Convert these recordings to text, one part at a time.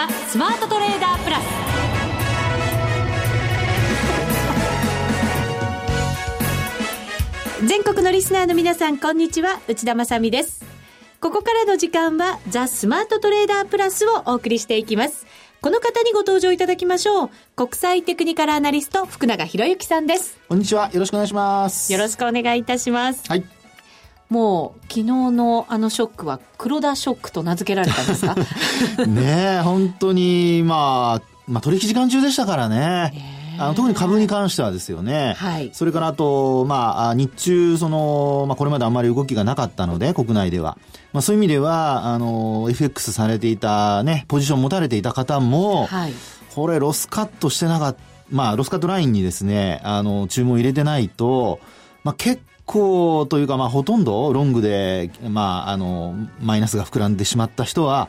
ザ・スマートトレーダープラス全国のリスナーの皆さんこんにちは内田まさですここからの時間はザ・スマートトレーダープラスをお送りしていきますこの方にご登場いただきましょう。国際テクニカルアナリスト、福永博之さんです。こんにちは。よろしくお願いします。よろしくお願いいたします。はい。もう昨日のあのショックは黒田ショックと名付けられたんですか？ねえ、本当に、まあ、まあ取引時間中でしたからね。あの特に株に関してはですよね。はい。それからあと、まあ、日中、その、まあ、これまであんまり動きがなかったので、国内では。まあ、そういう意味では、あの、FX されていたね、ポジション持たれていた方も、はい。これ、ロスカットしてなかった、まあ、ロスカットラインにですね、あの、注文入れてないと、まあ、結構というか、まあ、ほとんどロングで、まあ、あの、マイナスが膨らんでしまった人は、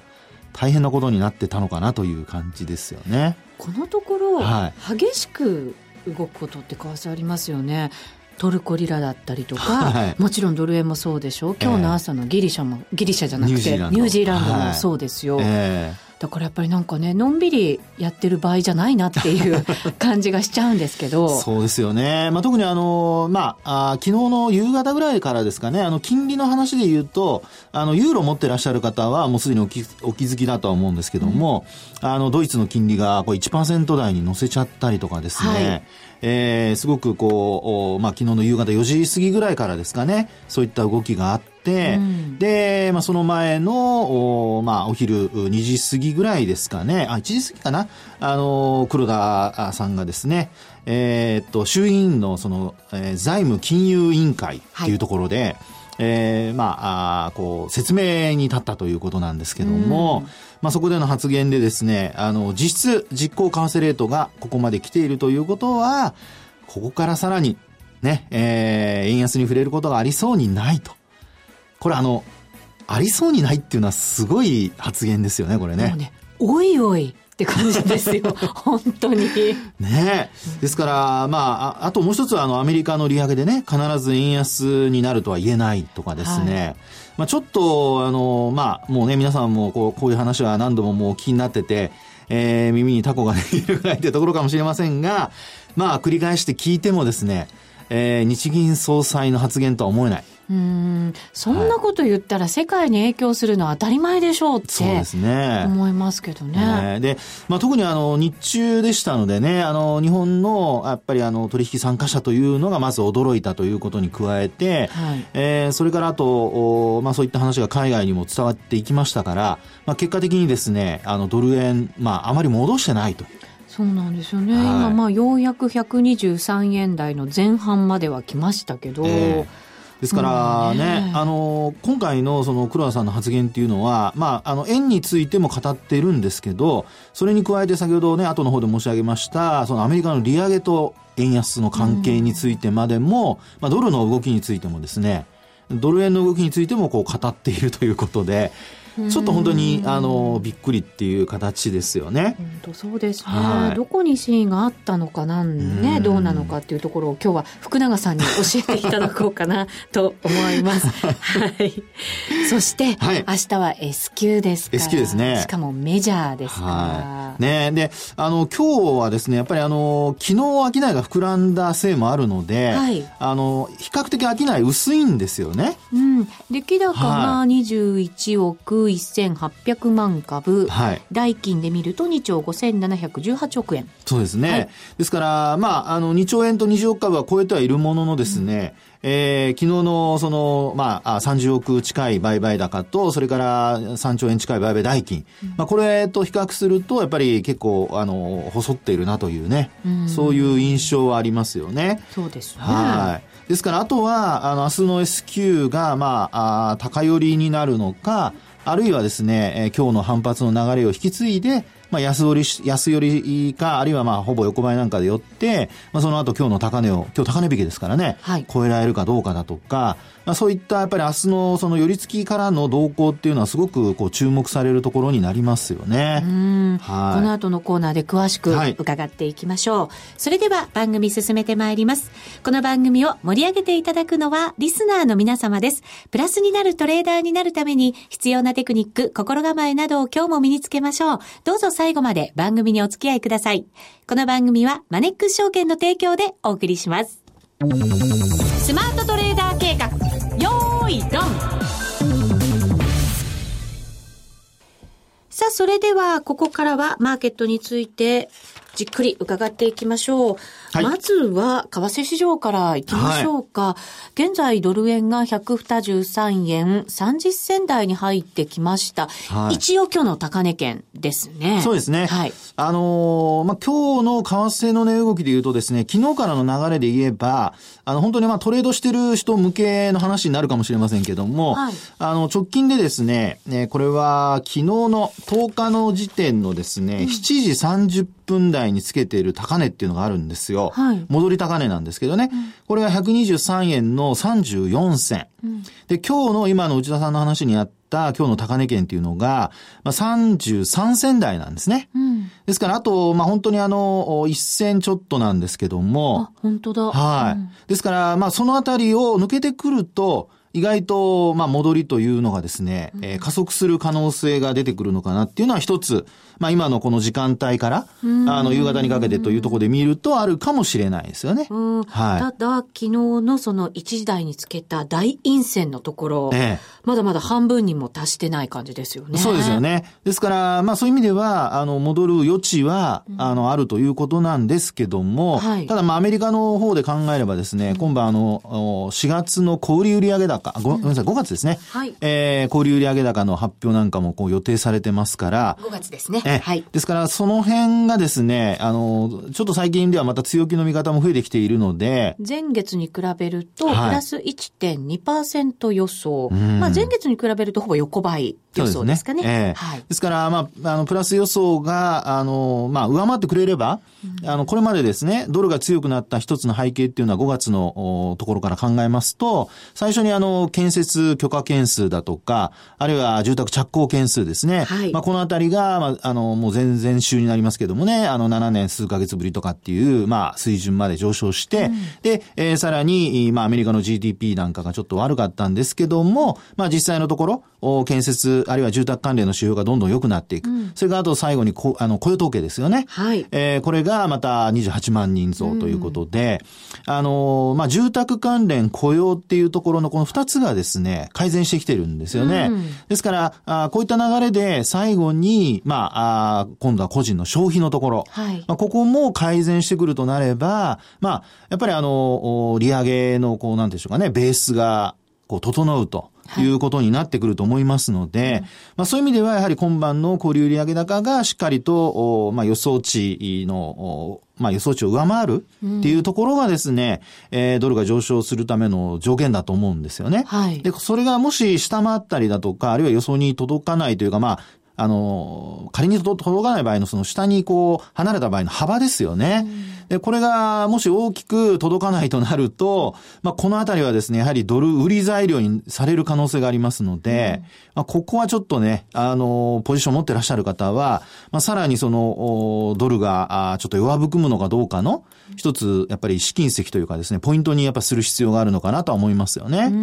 大変なことになってたのかなという感じですよね。このところ、はい、激しく動くことって為替ありますよね。トルコリラだったりとか、はい、もちろんドル円もそうでしょう。今日の朝のギリシャも、ギリシャじゃなくてニュージーランドも。そうですよ、はい。えーだからやっぱりなんかねのんびりやってる場合じゃないなっていう 感じがしちゃうんですけど。そうですよね、まあ、特にあの、まあ、あ昨日の夕方ぐらいからですかねあの金利の話で言うとあのユーロ持ってらっしゃる方はもうすでにお気お気づきだとは思うんですけども、うん、あのドイツの金利がこれ1%台に乗せちゃったりとかですね、はい。えー、すごくこう、まあ、昨日の夕方4時過ぎぐらいからですかね、そういった動きがあって、うん、で、まあ、その前の、おまあ、お昼2時過ぎぐらいですかね、あ、1時過ぎかな、あの、黒田さんがですね、えー、っと、衆院員のその、えー、財務金融委員会っていうところで、はいえー、まあ、あこう、説明に立ったということなんですけども、まあ、そこでの発言でですね、あの、実質実行為替レートがここまで来ているということは、ここからさらに、ね、えー、円安に触れることがありそうにないと。これあの、ありそうにないっていうのはすごい発言ですよね、これね。ねおいおい。って感じですよ。本当に。ねですから、まあ、あともう一つは、あの、アメリカの利上げでね、必ず円安になるとは言えないとかですね。はい、まあ、ちょっと、あの、まあ、もうね、皆さんもこう、こういう話は何度ももう気になってて、えー、耳にタコがいるぐらいってところかもしれませんが、まあ、繰り返して聞いてもですね、えー、日銀総裁の発言とは思えない。うん。そんなこと言ったら世界に影響するのは当たり前でしょうってそうですね。思いますけどね。で、まあ、特にあの日中でしたのでねあの日本のやっぱりあの取引参加者というのがまず驚いたということに加えて、はい、えー、それからあと、まあ、そういった話が海外にも伝わっていきましたから、まあ、結果的にですねあのドル円、まあ、あまり戻してないと。そうなんですよね、はい、今まあようやく123円台の前半までは来ましたけど、えーですからね、あの、今回のその黒田さんの発言っていうのは、まあ、あの、円についても語っているんですけど、それに加えて先ほどね、後の方で申し上げました、そのアメリカの利上げと円安の関係についてまでも、まあ、ドルの動きについてもですね、ドル円の動きについてもこう語っているということで、ちょっと本当にあのびっくりっていう形ですよね。本当そうですね、はい、どこに真意があったのかなんねどうなのかっていうところを今日は福永さんに教えていただこうかなと思います。はい。そして、はい、明日は S q ですから。S q ですね。しかもメジャーですから。はい、ねであの今日はですねやっぱりあの昨日商いが膨らんだせいもあるので、はい、あの比較的商い薄いんですよね。うん。出来高が21億、1800万株、はい、代金で見ると2兆5718億円。そうですね。はい、ですから、まあ、あの、2兆円と20億株は超えてはいるもののですね、うんえー、昨日のその、まあ、30億近い売買高と、それから3兆円近い売買代金。うん、まあ、これと比較すると、やっぱり結構、あの、細っているなというね、うん、そういう印象はありますよね。そうですね。はい。ですから、あとは、あの、明日の S q が、まあ、あ高寄りになるのか、あるいはですね、えー、今日の反発の流れを引き継いで、まあ、安売り、安寄りか、あるいはまあ、ほぼ横ばいなんかで寄って、まあ、その後今日の高値を、今日高値引きですからね、はい、超えられるかどうかだとか、まあ、そういったやっぱり明日のその寄り付きからの動向っていうのはすごくこう注目されるところになりますよね。はい、この後のコーナーで詳しく伺っていきましょう。はい、それでは番組進めてまいります。この番組を盛り上げていただくのはリスナーの皆様です。プラスになるトレーダーになるために必要なテクニック、心構えなどを今日も身につけましょう。どうぞ最後まで番組にお付き合いください。この番組はマネックス証券の提供でお送りします。スマートトレーダー計画、よーいドンさあ、それでは、ここからはマーケットについて、じっくり伺っていきましょう。はい、まずは、為替市場からいきましょうか。はい、現在、ドル円が123円30銭台に入ってきました。はい、一応今日の高値圏ですね。そうですね。はい。あのー、まあ、今日の為替の値動きで言うとですね、昨日からの流れで言えば、あの、本当にまあトレードしてる人向けの話になるかもしれませんけども、はい、あの、直近でですね、ね、これは昨日の10日の時点のですね、うん、7時30分台につけている高値っていうのがあるんですよ。はい、戻り高値なんですけどね。うん、これは123円の34銭。うん、で、今日の今の内田さんの話にあった今日の高値圏っていうのが、まあ、33銭台なんですね。うん、ですから、あと、まあ、本当にあの、1銭ちょっとなんですけども。あ、本当だ。はい。うん、ですから、まあ、そのあたりを抜けてくると、意外と、まあ、戻りというのがですね、えー、加速する可能性が出てくるのかなっていうのは一つ、まあ、今のこの時間帯から、あの、夕方にかけてというところで見るとあるかもしれないですよね。はい。ただ、昨日のその1時台につけた大陰線のところ、ええ、まだまだ半分にも達してない感じですよね。そうですよね。ですから、まあ、そういう意味では、あの、戻る余地は、あの、あるということなんですけども、はい、ただ、まあ、アメリカの方で考えればですね、今晩あの、4月の小売売上高、ごめんなさい、5月ですね。はい。えー、小売売上高の発表なんかもこう予定されてますから、5月ですね。はい。ですから、その辺がですね、あの、ちょっと最近ではまた強気の見方も増えてきているので、前月に比べると、プラス1.2%予想。はい、まあ、前月に比べるとほぼ横ばい予想ですかね。ねえー、はい。ですから、まあ、あの、プラス予想が、あの、まあ、上回ってくれれば、うん、あの、これまでですね、ドルが強くなった一つの背景っていうのは5月のところから考えますと、最初にあの、建設許可件数だとか、あるいは住宅着工件数ですね。はい。まあ、このあたりが、まあ、あの、もう全然週になりますけどもね、あの、7年数ヶ月ぶりとかっていう、まあ、水準まで上昇して、うん、で、えー、さらに、まあ、アメリカの GDP なんかがちょっと悪かったんですけども、まあ、実際のところ、建設、あるいは住宅関連の指標がどんどん良くなっていく。うん、それからあと最後にこ、あの、雇用統計ですよね。はい。えー、これがまた28万人増ということで、うん、あの、まあ、住宅関連雇用っていうところのこの2つがですね、改善してきてるんですよね。うん、ですから、あこういった流れで最後に、まあ、あ今度は個人の消費のところ、はい、まあ、ここも改善してくるとなれば、まあ、やっぱりあの、利上げの、こう、なんでしょうかね、ベースが、こう、整うと。いうことになってくると思いますので、はい、まあそういう意味ではやはり今晩の小売売上高がしっかりと、まあ予想値の、まあ予想値を上回るっていうところがですね、うん、えー、ドルが上昇するための条件だと思うんですよね。はい。で、それがもし下回ったりだとか、あるいは予想に届かないというか、まあ、あの、仮に届かない場合のその下にこう、離れた場合の幅ですよね。で、これがもし大きく届かないとなると、まあ、このあたりはですね、やはりドル売り材料にされる可能性がありますので、まあ、ここはちょっとね、あの、ポジション持ってらっしゃる方は、まあ、さらにその、ドルが、ちょっと弱含むのかどうかの、一つ、やっぱり試金石というかですね、ポイントにやっぱする必要があるのかなとは思いますよね。はい、こ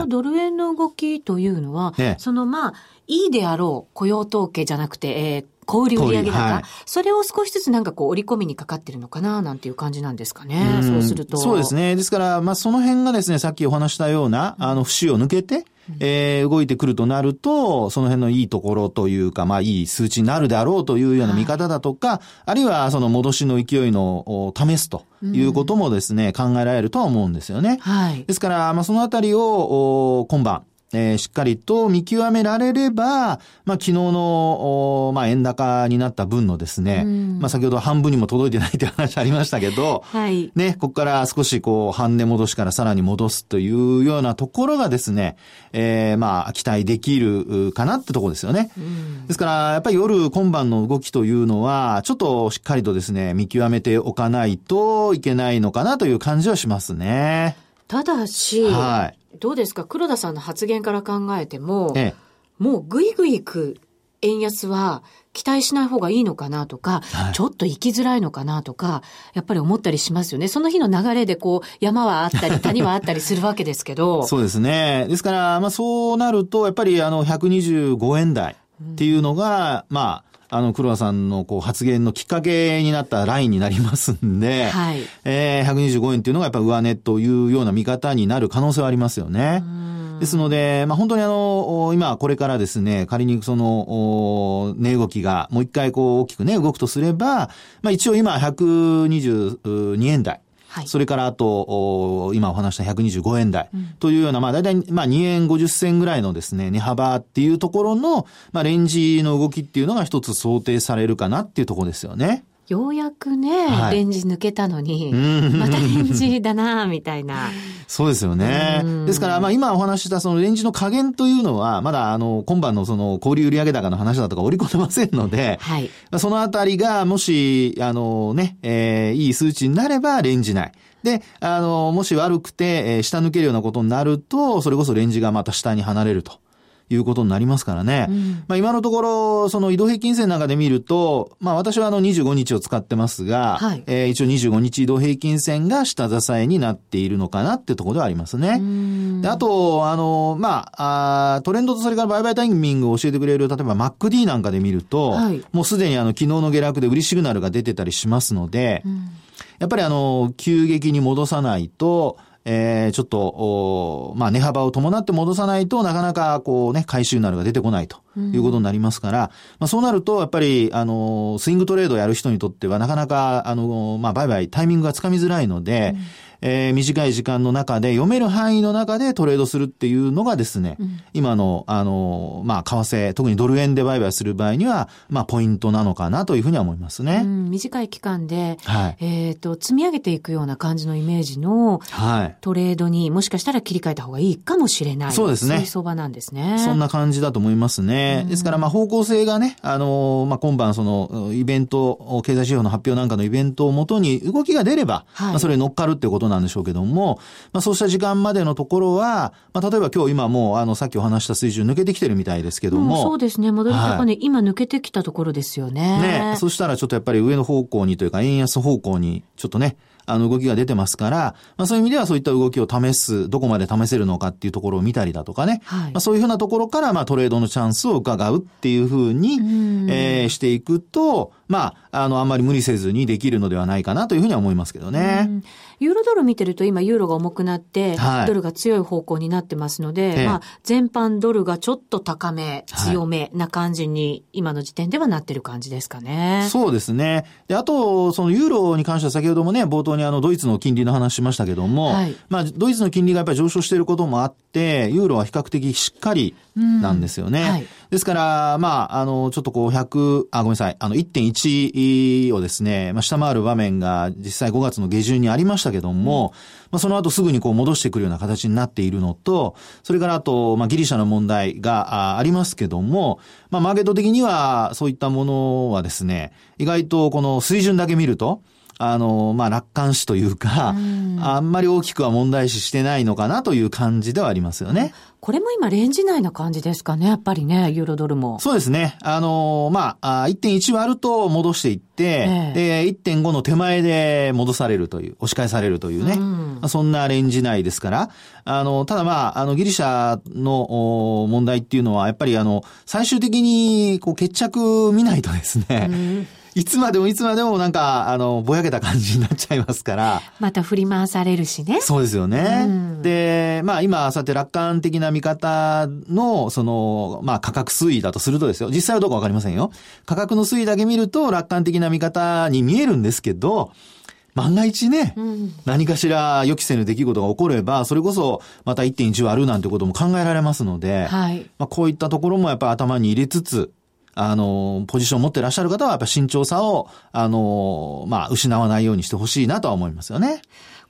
のドル円の動きというのは、ね、そのまあ、いいであろう雇用統計じゃなくて、えー、小売売上高、はい、それを少しずつなんかこう織り込みにかかってるのかななんていう感じなんですかね。うそうすると。そうですね。ですから、まあその辺がですね、さっきお話したような、あの、節を抜けて、えー、動いてくるとなると、その辺のいいところというか、まあいい数値になるであろうというような見方だとか、はい、あるいはその戻しの勢いの試すということもですね、考えられるとは思うんですよね。はい。ですから、まあそのあたりを、今晩、えー、しっかりと見極められれば、まあ、昨日の、まあ、円高になった分のですね、まあ、先ほど半分にも届いてないという話ありましたけど、はい。ね、ここから少しこう、半値戻しからさらに戻すというようなところがですね、えー、まあ、期待できるかなってところですよね。ですから、やっぱり夜今晩の動きというのは、ちょっとしっかりとですね、見極めておかないといけないのかなという感じはしますね。ただし、はい。どうですか？黒田さんの発言から考えても、ええ、もうぐいぐい行く円安は期待しない方がいいのかなとか、はい、ちょっと行きづらいのかなとか、やっぱり思ったりしますよね。その日の流れでこう、山はあったり、谷はあったりするわけですけど。そうですね。ですから、まあそうなると、やっぱりあの、125円台っていうのが、うん、まあ、あの、黒田さんのこう発言のきっかけになったラインになりますんで、はいえー、125円っていうのがやっぱ上値というような見方になる可能性はありますよね。ですので、まあ、本当にあの、お今これからですね、仮にその、お値動きがもう一回こう大きくね、動くとすれば、まあ、一応今122円台。はい。それからあと、お今お話した125円台。というような、まあ大体、まあ2円50銭ぐらいのですね、値幅っていうところの、まあレンジの動きっていうのが一つ想定されるかなっていうところですよね。ようやくね、はいレンジ抜けたのに、んまたレンジだなみたいな。そうですよねうん。ですから、まあ今お話ししたそのレンジの加減というのは、まだあの、今晩のその小売売上高の話だとか織り込んでませんので、はい。そのあたりが、もし、あのね、えーいい数値になれば、レンジ内。で、あの、もし悪くて、えー下抜けるようなことになると、それこそレンジがまた下に離れると。いうことになりますからね。ん。まあ今のところ、その移動平均線なんかで見ると、まあ私はあの25日を使ってますが、はい。えー一応25日移動平均線が下支えになっているのかなってところではありますね。であと、あの、まああートレンドとそれから売買タイミングを教えてくれる、例えば MacD なんかで見ると、はい。もうすでにあの、昨日の下落で売りシグナルが出てたりしますので、やっぱりあの、急激に戻さないと、えーちょっと、おまあ、値幅を伴って戻さないとなかなかこうね、回収なるが出てこないということになりますから、まあ、そうなると、やっぱり、あの、スイングトレードをやる人にとってはなかなか、あの、まあ、売買タイミングがつかみづらいので、えー短い時間の中で読める範囲の中でトレードするっていうのがですね、今の、あの、まあ、為替、特にドル円で売買する場合には、まあ、ポイントなのかなというふうには思いますね。うん短い期間で、はい。えっ、と、積み上げていくような感じのイメージのはい。トレードにもしかしたら切り替えた方がいいかもしれない。そうですねそういう相場なんですね。そんな感じだと思いますね。ですから、まあ、方向性がね、あのーまあ、今晩、その、イベント、経済指標の発表なんかのイベントをもとに動きが出れば、はいまあ、それに乗っかるってことなんでしょうけども、まあ、そうした時間までのところは、まあ、例えば今日今もう、あの、さっきお話した水準抜けてきてるみたいですけどうんも、そうですね。戻り高値、は今抜けてきたところですよね。ね、そしたらちょっとやっぱり上の方向にというか、円安方向に、ちょっとね、あの動きが出てますから、まあそういう意味ではそういった動きを試す、どこまで試せるのかっていうところを見たりだとかね、はい。まあそういうふうなところから、まあトレードのチャンスを伺うっていうふうに、ん。えーしていくと、まあ、あの、あんまり無理せずにできるのではないかなというふうには思いますけどね。うん。ユーロドル見てると今ユーロが重くなって、はい。ドルが強い方向になってますので、ええ。まあ全般ドルがちょっと高め、はい。強めな感じに今の時点ではなってる感じですかね。そうですね。で、あと、そのユーロに関しては先ほどもね、冒頭にあの、ドイツの金利の話しましたけども、はい。まあ、ドイツの金利がやっぱり上昇していることもあって、ユーロは比較的しっかりなんですよね。うんはい。ですから、まあ、あの、ちょっとこう、100、あ、ごめんなさい、あの、1.1をですね、まあ、下回る場面が実際5月の下旬にありましたけども、まあ、その後すぐにこう戻してくるような形になっているのと、それからあと、まあ、ギリシャの問題があありますけども、まあ、マーケット的にはそういったものはですね、意外とこの水準だけ見ると、あの、まあ、楽観視というか、あんまり大きくは問題視してないのかなという感じではありますよね。これも今レンジ内な感じですかね、やっぱりね、ユーロドルも。そうですね。あのまあ、あ1.1割ると戻していって、えで、1.5の手前で戻されるという、押し返されるというね。うんまあそんなレンジ内ですから、あの、ただまあ、あの、ギリシャのお問題っていうのは、やっぱりあの、最終的に、こう、決着見ないとですね、いつまでもいつまでもなんか、あの、ぼやけた感じになっちゃいますから、また振り回されるしね。そうですよね。うんで、まあ今、そうやって楽観的な見方の、その、まあ価格推移だとするとですよ。実際はどうかわかりませんよ。価格の推移だけ見ると楽観的な見方に見えるんですけど、万が一ね、うん何かしら予期せぬ出来事が起これば、それこそまた1.1割るなんてことも考えられますので、はい。まあこういったところもやっぱ頭に入れつつ、あの、ポジションを持ってらっしゃる方はやっぱ慎重さを、あの、まあ失わないようにしてほしいなとは思いますよね。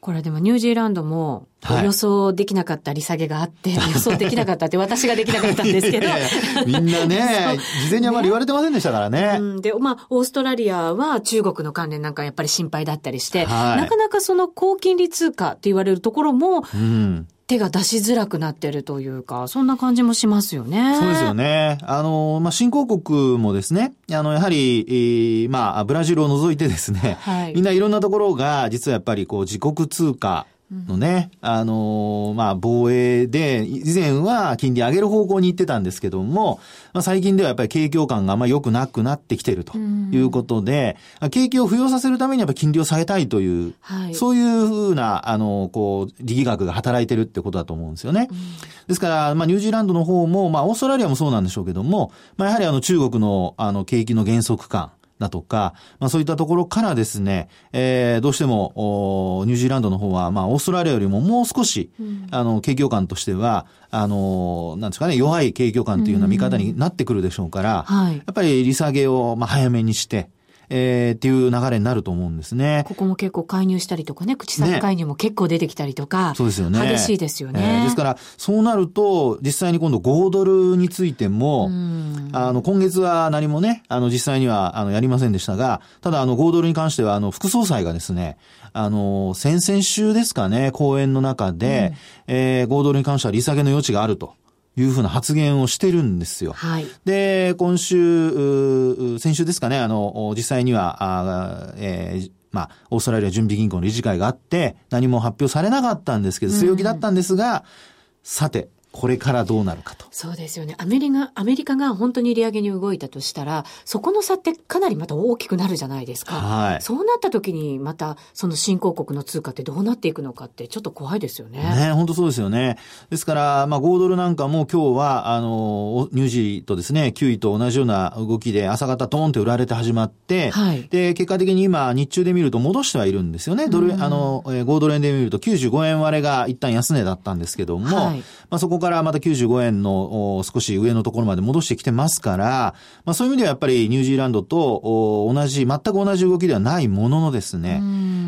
これでもニュージーランドもはい予想できなかった利下げがあって、予想できなかったって私ができなかったんですけど いやいやみんなね、事前にあまり言われてませんでしたからね。うん、で、まあ、オーストラリアは中国の関連なんかやっぱり心配だったりして、はいなかなかその高金利通貨って言われるところもうん。手が出しづらくなってるというか、そんな感じもしますよね。そうですよね。あの、まあ、新興国もですね、あの、やはり、えーまあ、ブラジルを除いてですね、はいみんないろんなところが、実はやっぱりこう、自国通貨のね、あの、まあ、防衛で、以前は金利上げる方向に行ってたんですけども、まあ、最近ではやっぱり景況感があんまり良くなくなってきてるということで、景気を浮揚させるためにやっぱり金利を下げたいという、はい、そういうふうな、あの、こう、力学が働いてるってことだと思うんですよね。ですから、まあ、ニュージーランドの方も、まあ、オーストラリアもそうなんでしょうけども、まあ、やはりあの、中国の、あの、景気の減速感、だとか、まあそういったところからですね、えー、どうしても、ニュージーランドの方は、まあオーストラリアよりももう少し、うん、あの、景況感としては、あの、なんですかね、弱い景況感というような見方になってくるでしょうから、うんはい、やっぱり利下げを、まあ早めにして、えー、っていう流れになると思うんですね。ここも結構介入したりとかね、口先介入も結構出てきたりとか、ね、そうですよね。激しいですよね、えー、ですから、そうなると、実際に今度5ドルについても、あの、今月は何もね、あの、実際には、あの、やりませんでしたが、ただ、あの、5ドルに関しては、あの、副総裁がですね、あの、先々週ですかね、講演の中で、うん、えー、5ドルに関しては利下げの余地があると。いうふうな発言をしてるんですよ。はい。で、今週、先週ですかね、あの、実際には、あえー、まあ、オーストラリア準備銀行の理事会があって、何も発表されなかったんですけど、強気だったんですが、うん、さて、これからどうなるかと。そうですよね。アメリカ、アメリカが本当に利上げに動いたとしたら、そこの差ってかなりまた大きくなるじゃないですか。はい。そうなった時に、また、その新興国の通貨ってどうなっていくのかって、ちょっと怖いですよね。ね、本当そうですよね。ですから、まあ、5ドルなんかも今日は、あの、ニュージーとですね、9位と同じような動きで、朝方トーンって売られて始まって、はい。で、結果的に今、日中で見ると戻してはいるんですよね。ドル、あの、5ドル円で見ると95円割れが一旦安値だったんですけども、はい。まあ、そこからまた95円の少し上のところまで戻してきてますから、まあ、そういう意味ではやっぱりニュージーランドと同じ、全く同じ動きではないもののですね、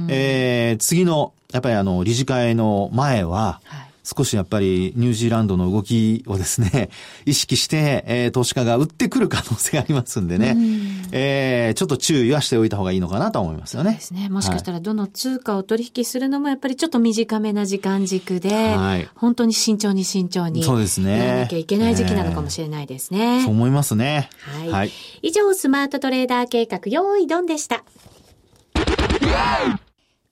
えー、次の、やっぱりあの、理事会の前は、はい少しやっぱりニュージーランドの動きをですね、意識して、えー、投資家が売ってくる可能性がありますんでね、うん、えー、ちょっと注意はしておいた方がいいのかなと思いますよね。そうですね。もしかしたらどの通貨を取引するのもやっぱりちょっと短めな時間軸で、はい、本当に慎重に慎重に。そうですね。やらなきゃいけない時期なのかもしれないですね。えー、そう思いますね。はい。はい、以上、スマートトレーダー計画、用意ドンでした。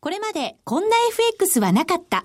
これまでこんな FX はなかった。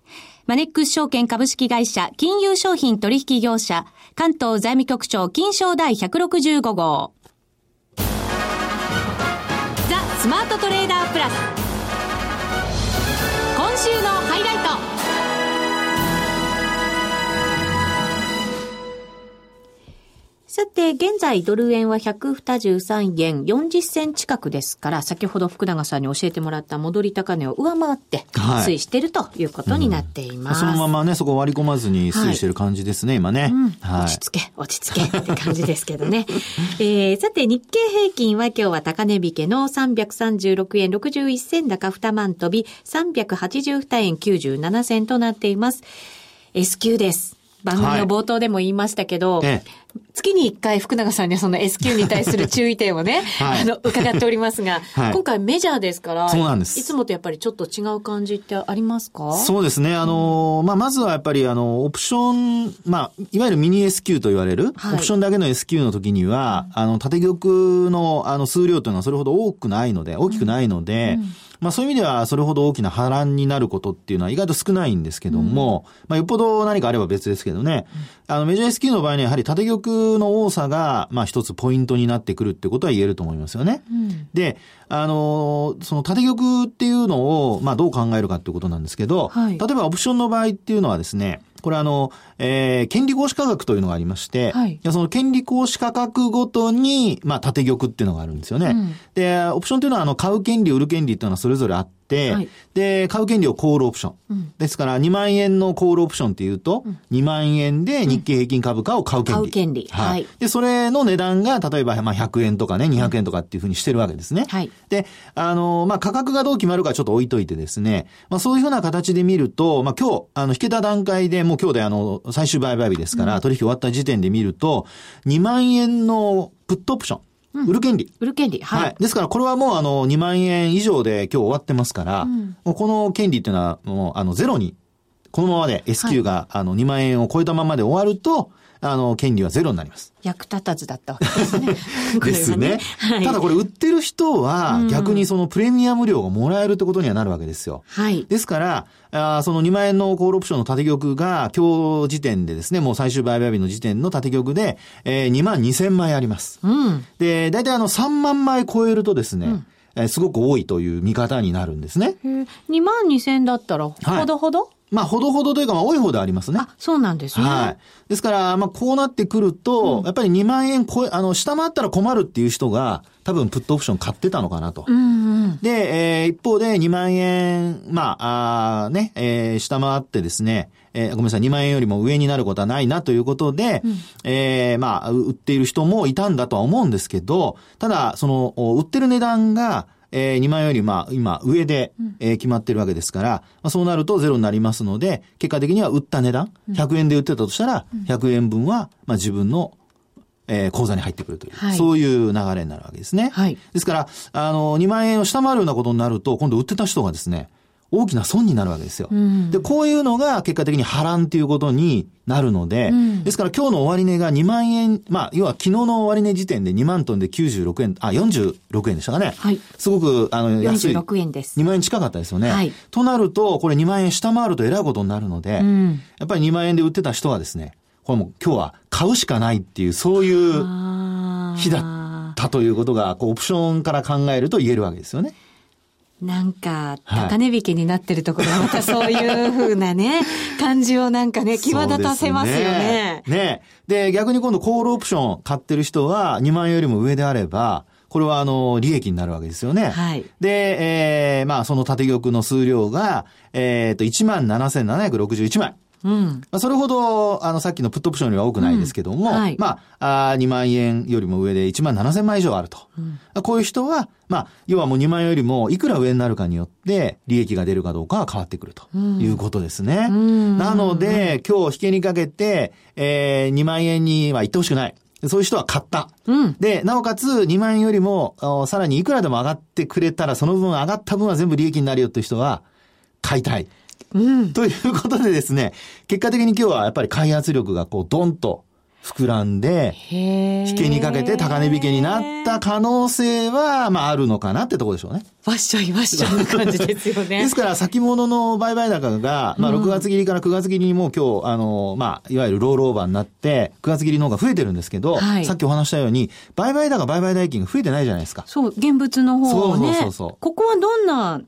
マネックス証券株式会社金融商品取引業者関東財務局長金賞第165号。ザ・スマートトレーダープラス。今週のハイライト。さて、現在ドル円は123円40銭近くですから、先ほど福永さんに教えてもらった戻り高値を上回って推移しているということになっています。はいうん、そのままね、そこ割り込まずに推移している感じですね、はい、今ね、うんはい、落ち着け、落ち着けって感じですけどね。えー、さて、日経平均は今日は高値引けの336円61銭高2万飛び382円97銭となっています。S q です。番組の冒頭でも言いましたけど、はい、月に1回福永さんにその S q に対する注意点をね、はい、あの、伺っておりますが、はい、今回メジャーですから、そうなんです。いつもとやっぱりちょっと違う感じってありますか？そうですね。あの、まあ、まずはやっぱりあの、オプション、まあ、いわゆるミニ S q と言われる、はい、オプションだけの S q の時には、あの、縦玉のあの数量というのはそれほど多くないので、大きくないので、うん。うん。まあそういう意味ではそれほど大きな波乱になることっていうのは意外と少ないんですけども、うん、まあよっぽど何かあれば別ですけどね、うん、あのメジャー S q の場合にはやはり縦玉の多さが、まあ一つポイントになってくるってことは言えると思いますよね。うん、で、あの、その縦玉っていうのを、まあどう考えるかっていうことなんですけど、はい、例えばオプションの場合っていうのはですね、これあの、えー、権利行使価格というのがありまして、はい、その権利行使価格ごとに、まあ、縦玉っていうのがあるんですよね。うん、で、オプションというのは、あの、買う権利、売る権利っていうのはそれぞれあって、はい、で、買う権利をコールオプション。うん、ですから、2万円のコールオプションっていうと、うん、2万円で日経平均株価を買う権利。買う権利。はい。で、それの値段が、例えば、まあ、100円とかね、200円とかっていうふうにしてるわけですね。はい。で、あの、まあ、価格がどう決まるかちょっと置いといてですね、まあ、そういうふうな形で見ると、まあ、今日、あの、引けた段階でもう今日であの、最終売買日ですから、取引終わった時点で見ると、2万円のプットオプション。売る権利。売る権利。はい。はい。ですから、これはもう、あの、2万円以上で今日終わってますから、うん、もうこの権利っていうのは、もう、あの、ゼロに、このままで S q が、はい、あの、2万円を超えたままで終わると、あの、権利はゼロになります。役立たずだったわけです ね。ですね。はい、ただこれ売ってる人は逆にそのプレミアム料がもらえるってことにはなるわけですよ。はい。ですから、あその2万円のコールオプションの縦玉が今日時点でですね、もう最終売買日の時点の縦玉で、えー、2万2千枚あります。うん。で、大体あの3万枚超えるとですね、うんえー、すごく多いという見方になるんですね。2万2千だったら、ほどほど、はいまあ、ほどほどというか、まあ、多い方でありますね。あ、そうなんですね。はい。ですから、まあ、こうなってくると、うん、やっぱり2万円超え、あの、下回ったら困るっていう人が、多分、プットオプション買ってたのかなと。うんうん、で、えー、一方で2万円、まあ、あね、えー、下回ってですね、えー、ごめんなさい、2万円よりも上になることはないなということで、うん、えー、まあ、売っている人もいたんだとは思うんですけど、ただ、その、売ってる値段が、えー、2万円よりまあ今上で、えー、決まってるわけですから、まあ、そうなるとゼロになりますので、結果的には売った値段、100円で売ってたとしたら、100円分はまあ自分のえー、口座に入ってくるという、はい、そういう流れになるわけですね。はい。ですから、あの、2万円を下回るようなことになると、今度売ってた人がですね、大きな損になるわけですよ。うん、で、こういうのが結果的に波乱ということになるので、うん、ですから今日の終値が2万円、まあ、要は昨日の終値時点で2万トンで96円、あ、46円でしたかね。はい。すごく、あの、安い。46円です。2万円近かったですよね。はい。となると、これ2万円下回るとえらいことになるので、うん、やっぱり2万円で売ってた人はですね、これも今日は買うしかないっていう、そういう日だったということが、こう、オプションから考えると言えるわけですよね。なんか、高値引きになってるところ、またそういうふうなね、感じをなんかね、際立たせますよね。ね。ね。で、逆に今度コールオプション買ってる人は2万円よりも上であれば、これはあの、利益になるわけですよね。はい。で、えー、まあその縦玉の数量が、えっ、ー、と、17,761枚。うん。まあ、それほど、あの、さっきのプットオプションよりは多くないですけども、うんはい、まあ、あ2万円よりも上で1万7千万以上あると。うん、こういう人は、まあ、要はもう2万円よりもいくら上になるかによって、利益が出るかどうかが変わってくるということですね。うん、なので、今日引けにかけて、えー、2万円には行ってほしくない。そういう人は買った。うん、で、なおかつ2万円よりも、さらにいくらでも上がってくれたら、その分上がった分は全部利益になるよという人は、買いたい。うん、ということでですね、結果的に今日はやっぱり開発力がこうドンと膨らんで、引けにかけて高値引けになった可能性は、まああるのかなってとこでしょうね。わっしょいわっしょいな感じですよね。ですから先物の売買高が、まあ6月切りから9月切りにもう今日、あの、まあいわゆるロールオーバーになって、9月切りの方が増えてるんですけど、はい、さっきお話したように、売買高、売買代金が増えてないじゃないですか。そう、現物の方ね。そうそうそうここはどんな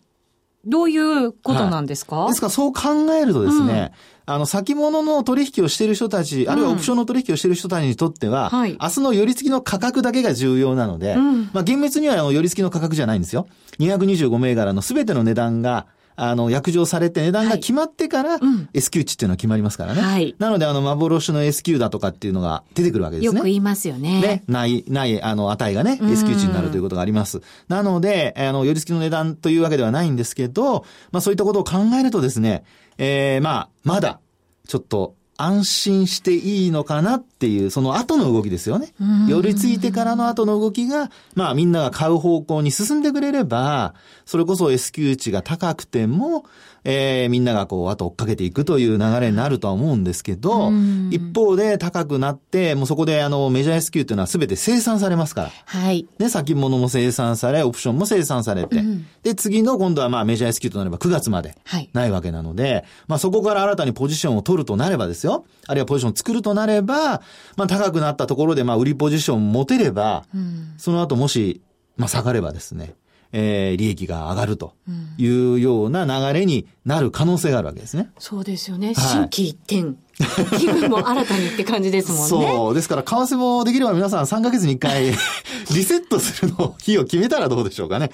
どういうことなんですか、はい、ですからそう考えるとですね、うん、あの、先物の取引をしている人たち、あるいはオプションの取引をしている人たちにとっては、うん、明日の寄り付きの価格だけが重要なので、うん、まあ厳密には寄り付きの価格じゃないんですよ。225銘柄のすべての値段が、あの、約定されて値段が決まってから、S q 値っていうのは決まりますからね。はい。なので、あの、幻の S q だとかっていうのが出てくるわけですね。よく言いますよね。ね。ない、ない、あの、値がね、S q 値になるということがあります。なので、あの、寄り付きの値段というわけではないんですけど、まあそういったことを考えるとですね、えー、まあ、まだ、ちょっと、安心していいのかなっていう、その後の動きですよね。寄りついてからの後の動きが、まあみんなが買う方向に進んでくれれば、それこそ S q 値が高くても、えー、みんながこう、あと追っかけていくという流れになるとは思うんですけど、一方で高くなって、もうそこであの、メジャー S q っていうのは全て生産されますから。はい。ね、先物も生産され、オプションも生産されて、うん、で、次の今度はまあメジャー S q となれば9月までないわけなので、はい、まあそこから新たにポジションを取るとなればですよ、あるいはポジションを作るとなれば、まあ高くなったところでまあ売りポジション持てれば、うん、その後もし、まあ下がればですね、えー、利益が上がるというような流れになる可能性があるわけですね。そうですよね。はい、新規一点。気分も新たにって感じですもんね。そう。ですから、為替もできれば皆さん3ヶ月に1回 リセットするの日を決めたらどうでしょうかね。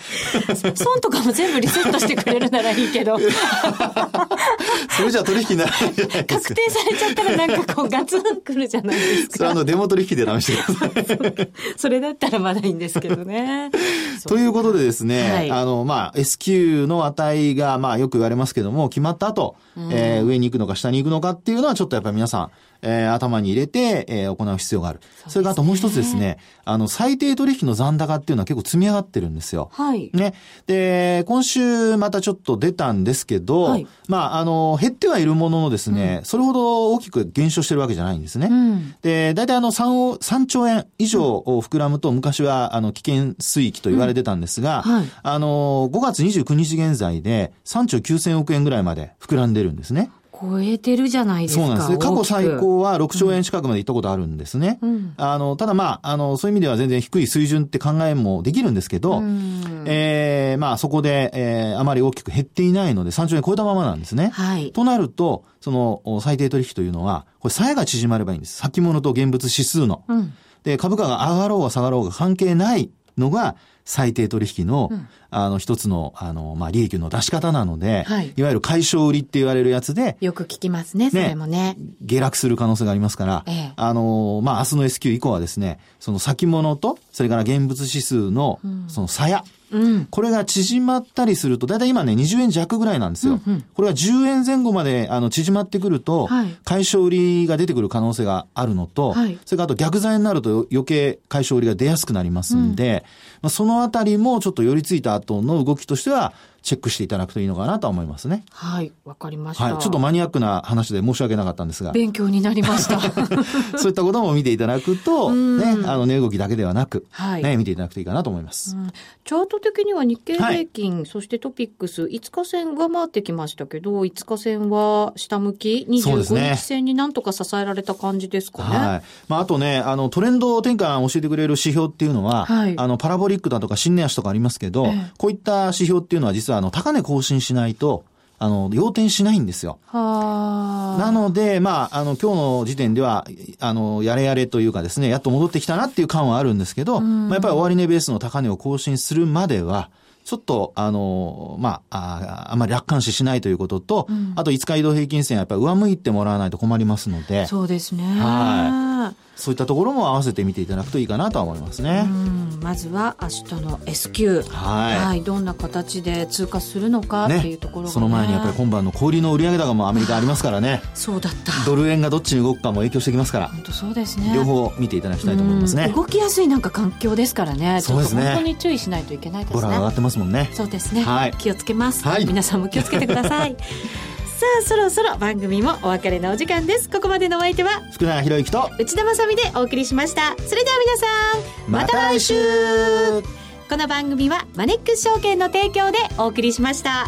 損とかも全部リセットしてくれるならいいけど。それじゃ取引ならないじゃないですか。確定されちゃったらなんかこうガツンくるじゃないですか。それあの、デモ取引で試してください。それだったらまだいいんですけどね。ということでですね、はい、あの、まあ、S q の値が、まあ、よく言われますけども、決まった後、うん、えー、上に行くのか下に行くのかっていうのはちょっとやっぱり皆さん、えー、頭に入れて、えー、行う必要がある。そ、ね、れからあともう一つですね、あの、最低取引の残高っていうのは結構積み上がってるんですよ。はい。ね。で、今週またちょっと出たんですけど、はい、まあ、あの、減ってはいるもののですね、うん、それほど大きく減少してるわけじゃないんですね。うん、で、大体あの3、3兆円以上を膨らむと、昔はあの、危険水域と言われてたんですが、うんはい、あの、5月29日現在で3兆9000億円ぐらいまで膨らんでるんですね。超えてるじゃないですか。そうなんですね。過去最高は6兆円近くまで行ったことあるんですね。うん、あの、ただまあ、あの、そういう意味では全然低い水準って考えもできるんですけど、うん、ええー、まあそこで、えー、あまり大きく減っていないので3兆円超えたままなんですね。はい。となると、その最低取引というのは、これ、鞘が縮まればいいんです。先物と現物指数の。うん、で、株価が上がろうが下がろうが関係ないのが、最低取引の、うん、あの、一つの、あの、まあ、利益の出し方なので、はい、いわゆる解消売りって言われるやつで、よく聞きますね、それもね。下落する可能性がありますから、ええ、あの、まあ、明日の S q 以降はですね、その先物と、それから現物指数の、その鞘、うん、これが縮まったりすると、だいたい今ね、20円弱ぐらいなんですよ。うんうん、これが10円前後まであの縮まってくると、はい、解消売りが出てくる可能性があるのと、はい、それからあと逆剤になると余計解消売りが出やすくなりますんで、うん、まあ、そのあたりもちょっと寄りついた後の動きとしては、チェックしていただくといいのかなと思いますね。はい、わかりました。はい、ちょっとマニアックな話で申し訳なかったんですが。勉強になりました。そういったことも見ていただくと、ね、あの、値動きだけではなく、はい、ね、見ていただくといいかなと思います。チャート的には日経平均、はい、そしてトピックス、5日線上回ってきましたけど、5日線は下向き、25日線になんとか支えられた感じですかね。はい。まあ、あとね、あの、トレンド転換教えてくれる指標っていうのは、はい、あの、パラボリックだとか新値足とかありますけど、ええ、こういった指標っていうのは実は、あの、高値更新新しないと、あの、要点しないんですよ。なので、まあ、あの、今日の時点では、あの、やれやれというかですね、やっと戻ってきたなっていう感はあるんですけど、まあ、やっぱり終値ベースの高値を更新するまでは、ちょっと、あの、まあ、ああまり楽観視しないということと、うん、あと5日移動平均線やっぱり上向いてもらわないと困りますので。そうですね。はい。そういったところも合わせて見ていただくといいかなと思いますね。まずは明日の S q はい、はい、どんな形で通過するのかっていうところ、ね、その前にやっぱり今晩の小売りの売上高もアメリカありますからね。そうだった。ドル円がどっちに動くかも影響してきますから。本当そうですね。両方見ていただきたいと思いますね。動きやすいなんか環境ですからね。そうですね。本当に注意しないといけないですね。上がってますもんね。そうですね。はい。気をつけます。はい。皆さんも気をつけてください。さあそろそろ番組もお別れのお時間です。ここまでのお相手は福永博之と内田まさでお送りしました。それでは皆さんまた来週。この番組はマネックス証券の提供でお送りしました